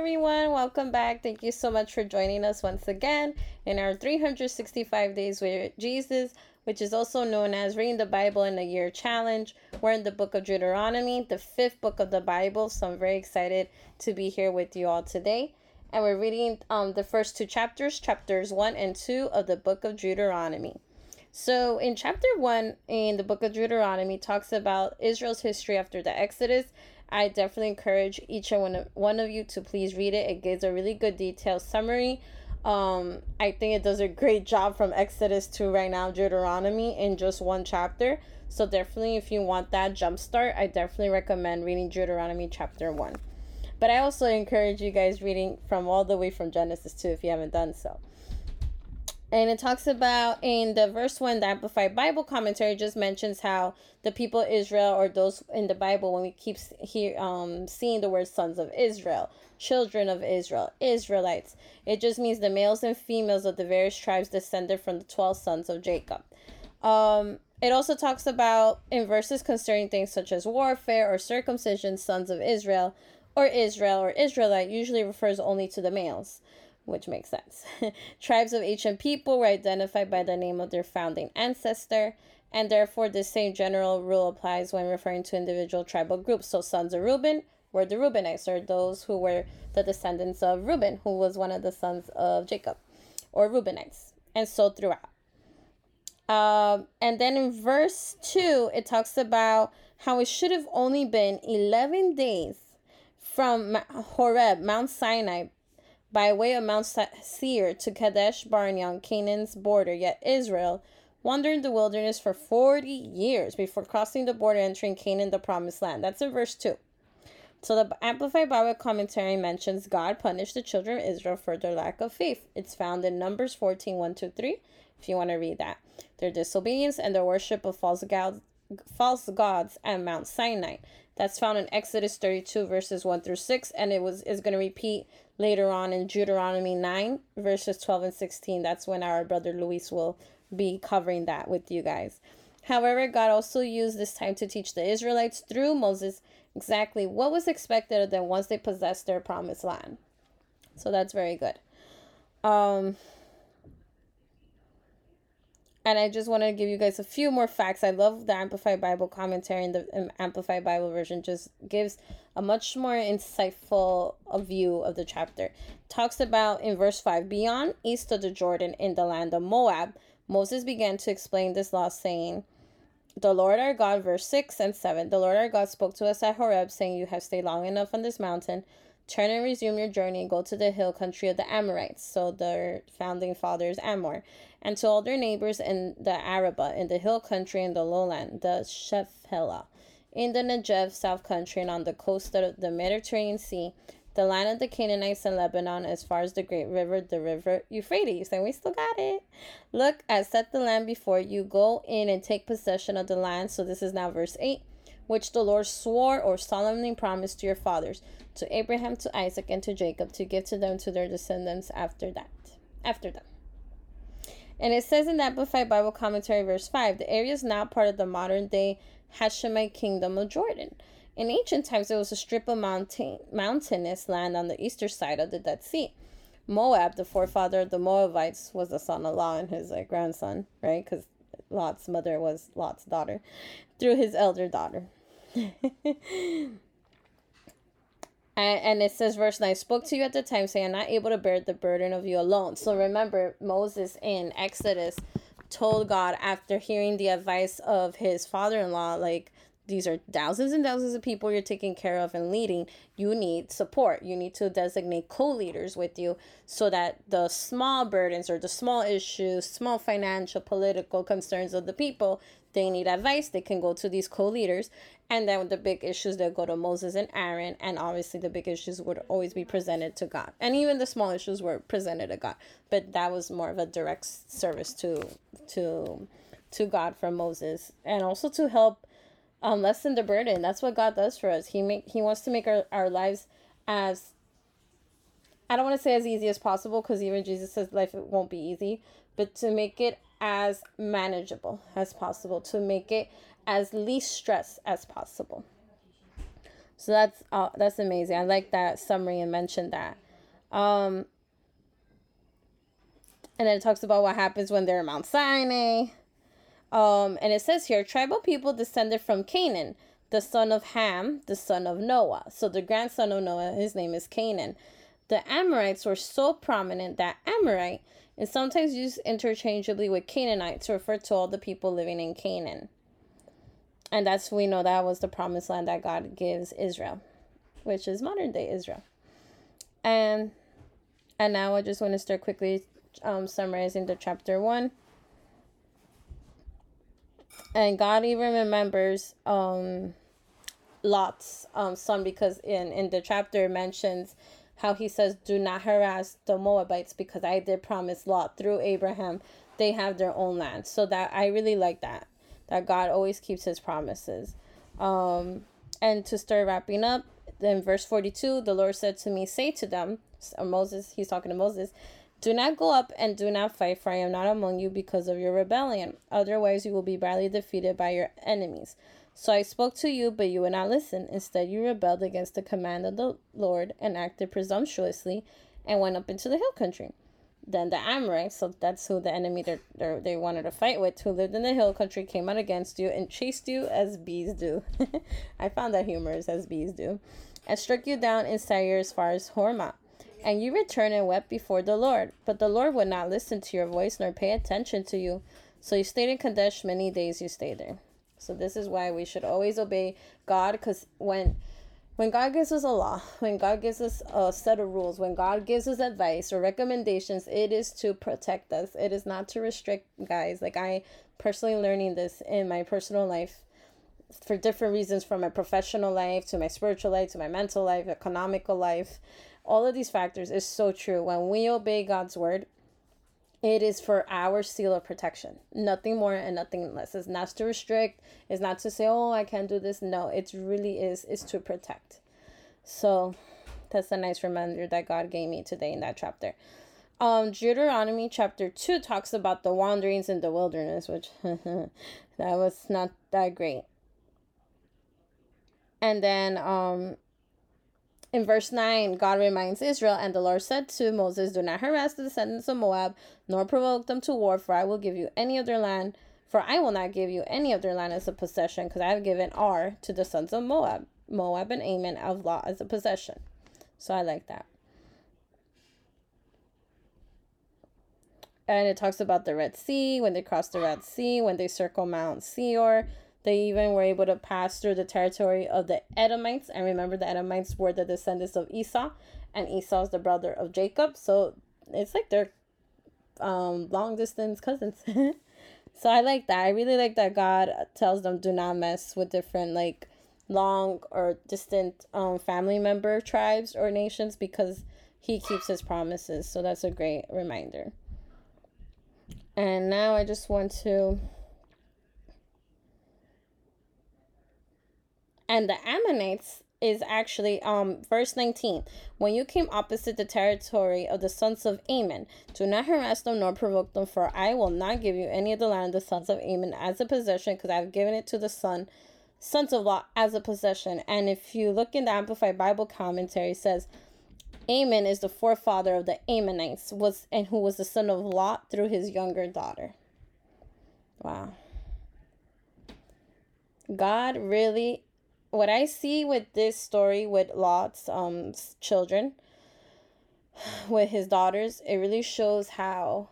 everyone. Welcome back. Thank you so much for joining us once again in our 365 Days with Jesus, which is also known as Reading the Bible in a Year Challenge. We're in the book of Deuteronomy, the fifth book of the Bible. So I'm very excited to be here with you all today. And we're reading um, the first two chapters, chapters 1 and 2 of the book of Deuteronomy. So in chapter 1 in the book of Deuteronomy talks about Israel's history after the Exodus I definitely encourage each and one of, one of you to please read it. It gives a really good detailed summary. Um, I think it does a great job from Exodus to right now Deuteronomy in just one chapter. So definitely, if you want that jump start, I definitely recommend reading Deuteronomy chapter one. But I also encourage you guys reading from all the way from Genesis 2 if you haven't done so. And it talks about in the verse one, the Amplified Bible commentary just mentions how the people Israel or those in the Bible, when we keep here um seeing the word sons of Israel, children of Israel, Israelites, it just means the males and females of the various tribes descended from the twelve sons of Jacob. Um, it also talks about in verses concerning things such as warfare or circumcision, sons of Israel, or Israel or Israelite usually refers only to the males which makes sense. Tribes of ancient people were identified by the name of their founding ancestor, and therefore the same general rule applies when referring to individual tribal groups. So, sons of Reuben were the Reubenites, or those who were the descendants of Reuben, who was one of the sons of Jacob, or Reubenites, and so throughout. Um, and then in verse 2, it talks about how it should have only been 11 days from Horeb, Mount Sinai, by way of Mount Seir to Kadesh Barnea on Canaan's border. Yet Israel wandered in the wilderness for 40 years before crossing the border entering Canaan, the promised land. That's in verse 2. So the Amplified Bible commentary mentions God punished the children of Israel for their lack of faith. It's found in Numbers 14 1 to 3, if you want to read that. Their disobedience and their worship of false gods, false gods at Mount Sinai. That's found in Exodus 32 verses 1 through 6 and it was is going to repeat later on in Deuteronomy 9 verses 12 and 16. That's when our brother Luis will be covering that with you guys. However, God also used this time to teach the Israelites through Moses exactly what was expected of them once they possessed their promised land. So that's very good. Um and I just want to give you guys a few more facts. I love the Amplified Bible commentary and the um, Amplified Bible version just gives a much more insightful view of the chapter. Talks about in verse 5 beyond east of the Jordan in the land of Moab, Moses began to explain this law, saying, The Lord our God, verse 6 and 7, the Lord our God spoke to us at Horeb, saying, You have stayed long enough on this mountain. Turn and resume your journey and go to the hill country of the Amorites. So their founding fathers, Amor and to all their neighbors in the Arabah, in the hill country in the lowland, the Shephelah, in the Negev south country, and on the coast of the Mediterranean Sea, the land of the Canaanites in Lebanon, as far as the great river, the river Euphrates. And we still got it. Look, I set the land before you. Go in and take possession of the land. So this is now verse 8 which the Lord swore or solemnly promised to your fathers, to Abraham, to Isaac, and to Jacob, to give to them to their descendants after that, after them. And it says in the Amplified Bible Commentary, verse 5, the area is now part of the modern day Hashemite Kingdom of Jordan. In ancient times, it was a strip of mountain, mountainous land on the eastern side of the Dead Sea. Moab, the forefather of the Moabites, was the son of Lot and his like, grandson, right? Because Lot's mother was Lot's daughter, through his elder daughter. And, it says, verse 9, spoke to you at the time, saying, I'm not able to bear the burden of you alone. So remember, Moses in Exodus told God after hearing the advice of his father in law, like, these are thousands and thousands of people you're taking care of and leading. You need support. You need to designate co leaders with you so that the small burdens or the small issues, small financial, political concerns of the people, they need advice. They can go to these co leaders. And then the big issues, they'll go to Moses and Aaron. And obviously, the big issues would always be presented to God. And even the small issues were presented to God. But that was more of a direct service to, to, to God from Moses. And also to help um, lessen the burden. That's what God does for us. He make He wants to make our, our lives as I don't want to say as easy as possible because even Jesus says life won't be easy, but to make it as manageable as possible, to make it as least stress as possible. So that's uh, that's amazing. I like that summary and mentioned that. Um, and then it talks about what happens when they're in Mount Sinai. Um, and it says here, tribal people descended from Canaan, the son of Ham, the son of Noah. So the grandson of Noah, his name is Canaan. The Amorites were so prominent that Amorite is sometimes used interchangeably with Canaanites to refer to all the people living in Canaan and that's we know that was the promised land that God gives Israel, which is modern day Israel. And and now I just want to start quickly um, summarizing the chapter one. And God even remembers um, Lot's um, son because in in the chapter mentions how he says, "Do not harass the Moabites because I did promise Lot through Abraham they have their own land." So that I really like that that God always keeps his promises. Um, and to start wrapping up, then verse 42, the Lord said to me, Say to them, Moses, he's talking to Moses, do not go up and do not fight, for I am not among you because of your rebellion. Otherwise, you will be badly defeated by your enemies. So I spoke to you, but you would not listen. Instead, you rebelled against the command of the Lord and acted presumptuously and went up into the hill country. Then the Amorites, so that's who the enemy they they wanted to fight with, who lived in the hill country, came out against you and chased you as bees do. I found that humorous as bees do, and struck you down in Seir as far as Hormah. And you returned and wept before the Lord. But the Lord would not listen to your voice nor pay attention to you. So you stayed in Kadesh many days you stayed there. So this is why we should always obey God because when when God gives us a law, when God gives us a set of rules, when God gives us advice or recommendations, it is to protect us. It is not to restrict guys. Like I personally learning this in my personal life for different reasons from my professional life to my spiritual life to my mental life, economical life. All of these factors is so true. When we obey God's word, it is for our seal of protection. Nothing more and nothing less. It's not to restrict. It's not to say, oh, I can't do this. No, it really is It's to protect. So that's a nice reminder that God gave me today in that chapter. Um, Deuteronomy chapter 2 talks about the wanderings in the wilderness, which that was not that great. And then um in verse 9, God reminds Israel, and the Lord said to Moses, Do not harass the descendants of Moab, nor provoke them to war, for I will give you any of their land. For I will not give you any of their land as a possession, because I have given Ar to the sons of Moab, Moab and Ammon of Lot as a possession. So I like that. And it talks about the Red Sea, when they cross the Red Sea, when they circle Mount Seir, they even were able to pass through the territory of the Edomites. And remember, the Edomites were the descendants of Esau, and Esau is the brother of Jacob. So it's like they're um, long distance cousins. so I like that. I really like that God tells them do not mess with different, like, long or distant um, family member tribes or nations because he keeps his promises. So that's a great reminder. And now I just want to and the Ammonites is actually um verse 19 when you came opposite the territory of the sons of Ammon do not harass them nor provoke them for I will not give you any of the land of the sons of Ammon as a possession because I've given it to the son sons of Lot as a possession. And if you look in the amplified bible commentary says Ammon is the forefather of the Ammonites was and who was the son of Lot through his younger daughter. Wow. God really what I see with this story with Lot's um children, with his daughters, it really shows how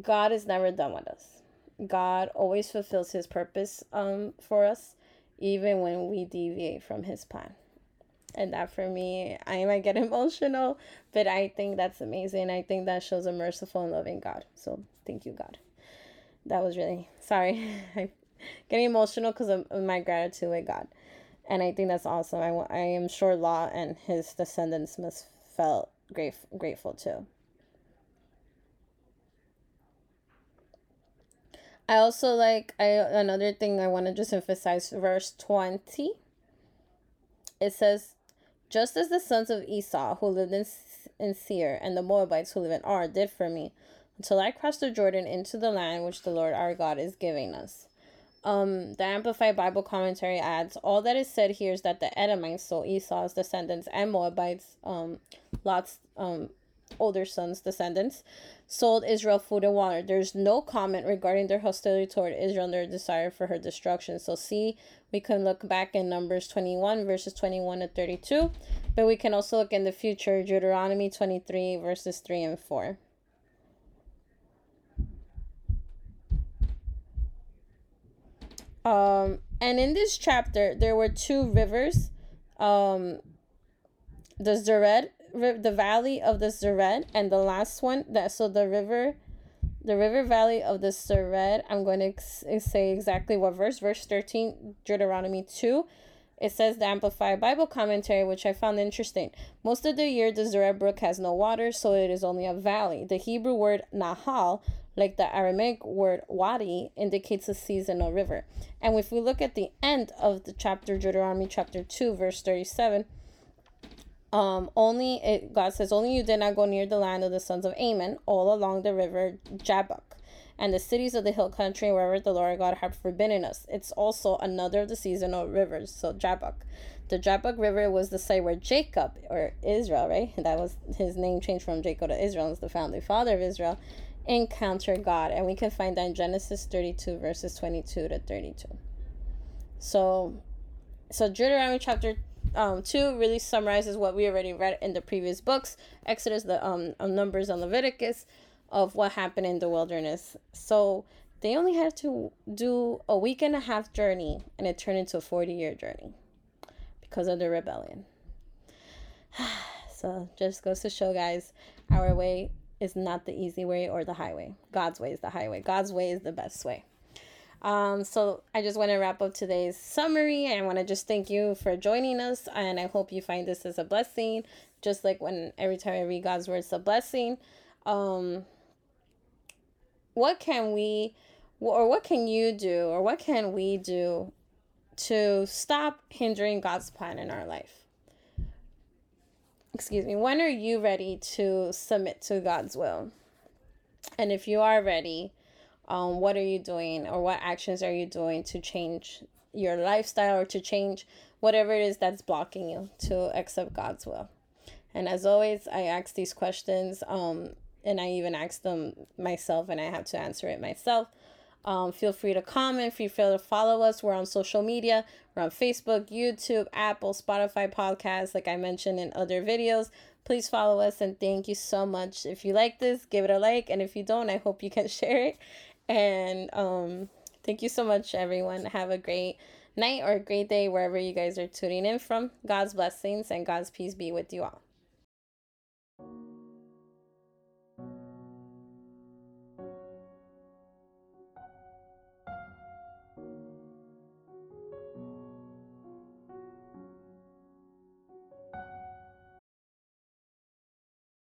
God is never done with us. God always fulfills his purpose um for us, even when we deviate from his plan. And that for me, I might get emotional, but I think that's amazing. I think that shows a merciful and loving God. So thank you, God. That was really sorry. I getting emotional because of, my gratitude with God. And I think that's awesome. I, I am sure Law and his descendants must felt great, grateful too. I also like I another thing I want to just emphasize verse 20. It says just as the sons of Esau who lived in in Seir and the Moabites who live in Ar did for me until I crossed the Jordan into the land which the Lord our God is giving us. Um, the Amplified Bible Commentary adds, all that is said here is that the Edomites, so Esau's descendants, and Moabites, um, Lot's um, older sons' descendants, sold Israel food and water. There's no comment regarding their hostility toward Israel and their desire for her destruction. So, see, we can look back in Numbers 21, verses 21 to 32, but we can also look in the future, Deuteronomy 23, verses 3 and 4. Um, and in this chapter, there were two rivers, um, the Zered, the valley of the Zered, and the last one that so the river, the river valley of the Zered. I'm going to ex- say exactly what verse, verse thirteen, Deuteronomy two. It says the Amplified Bible Commentary, which I found interesting. Most of the year, the Zered Brook has no water, so it is only a valley. The Hebrew word Nahal like the Aramaic word wadi indicates a seasonal river. And if we look at the end of the chapter, Deuteronomy chapter 2, verse 37, um, only it, God says, Only you did not go near the land of the sons of Ammon, all along the river Jabbok, and the cities of the hill country wherever the Lord God had forbidden us. It's also another of the seasonal rivers, so Jabbok. The Jabbok River was the site where Jacob, or Israel, right? That was his name changed from Jacob to Israel, as the founding father of Israel encounter God. And we can find that in Genesis 32, verses 22 to 32. So, so Deuteronomy chapter um, 2 really summarizes what we already read in the previous books Exodus, the um, Numbers, and Leviticus of what happened in the wilderness. So, they only had to do a week and a half journey, and it turned into a 40 year journey because of the rebellion. so, just goes to show, guys, our way is not the easy way or the highway. God's way is the highway. God's way is the best way. Um, so I just want to wrap up today's summary. I want to just thank you for joining us, and I hope you find this as a blessing. Just like when every time I read God's word, it's a blessing. Um, what can we, or what can you do, or what can we do to stop hindering God's plan in our life? Excuse me, when are you ready to submit to God's will? And if you are ready, um, what are you doing or what actions are you doing to change your lifestyle or to change whatever it is that's blocking you to accept God's will? And as always, I ask these questions, um, and I even ask them myself, and I have to answer it myself. Um, feel free to comment. Feel free to follow us. We're on social media. We're on Facebook, YouTube, Apple, Spotify podcasts, like I mentioned in other videos. Please follow us and thank you so much. If you like this, give it a like. And if you don't, I hope you can share it. And um, thank you so much, everyone. Have a great night or a great day wherever you guys are tuning in from. God's blessings and God's peace be with you all.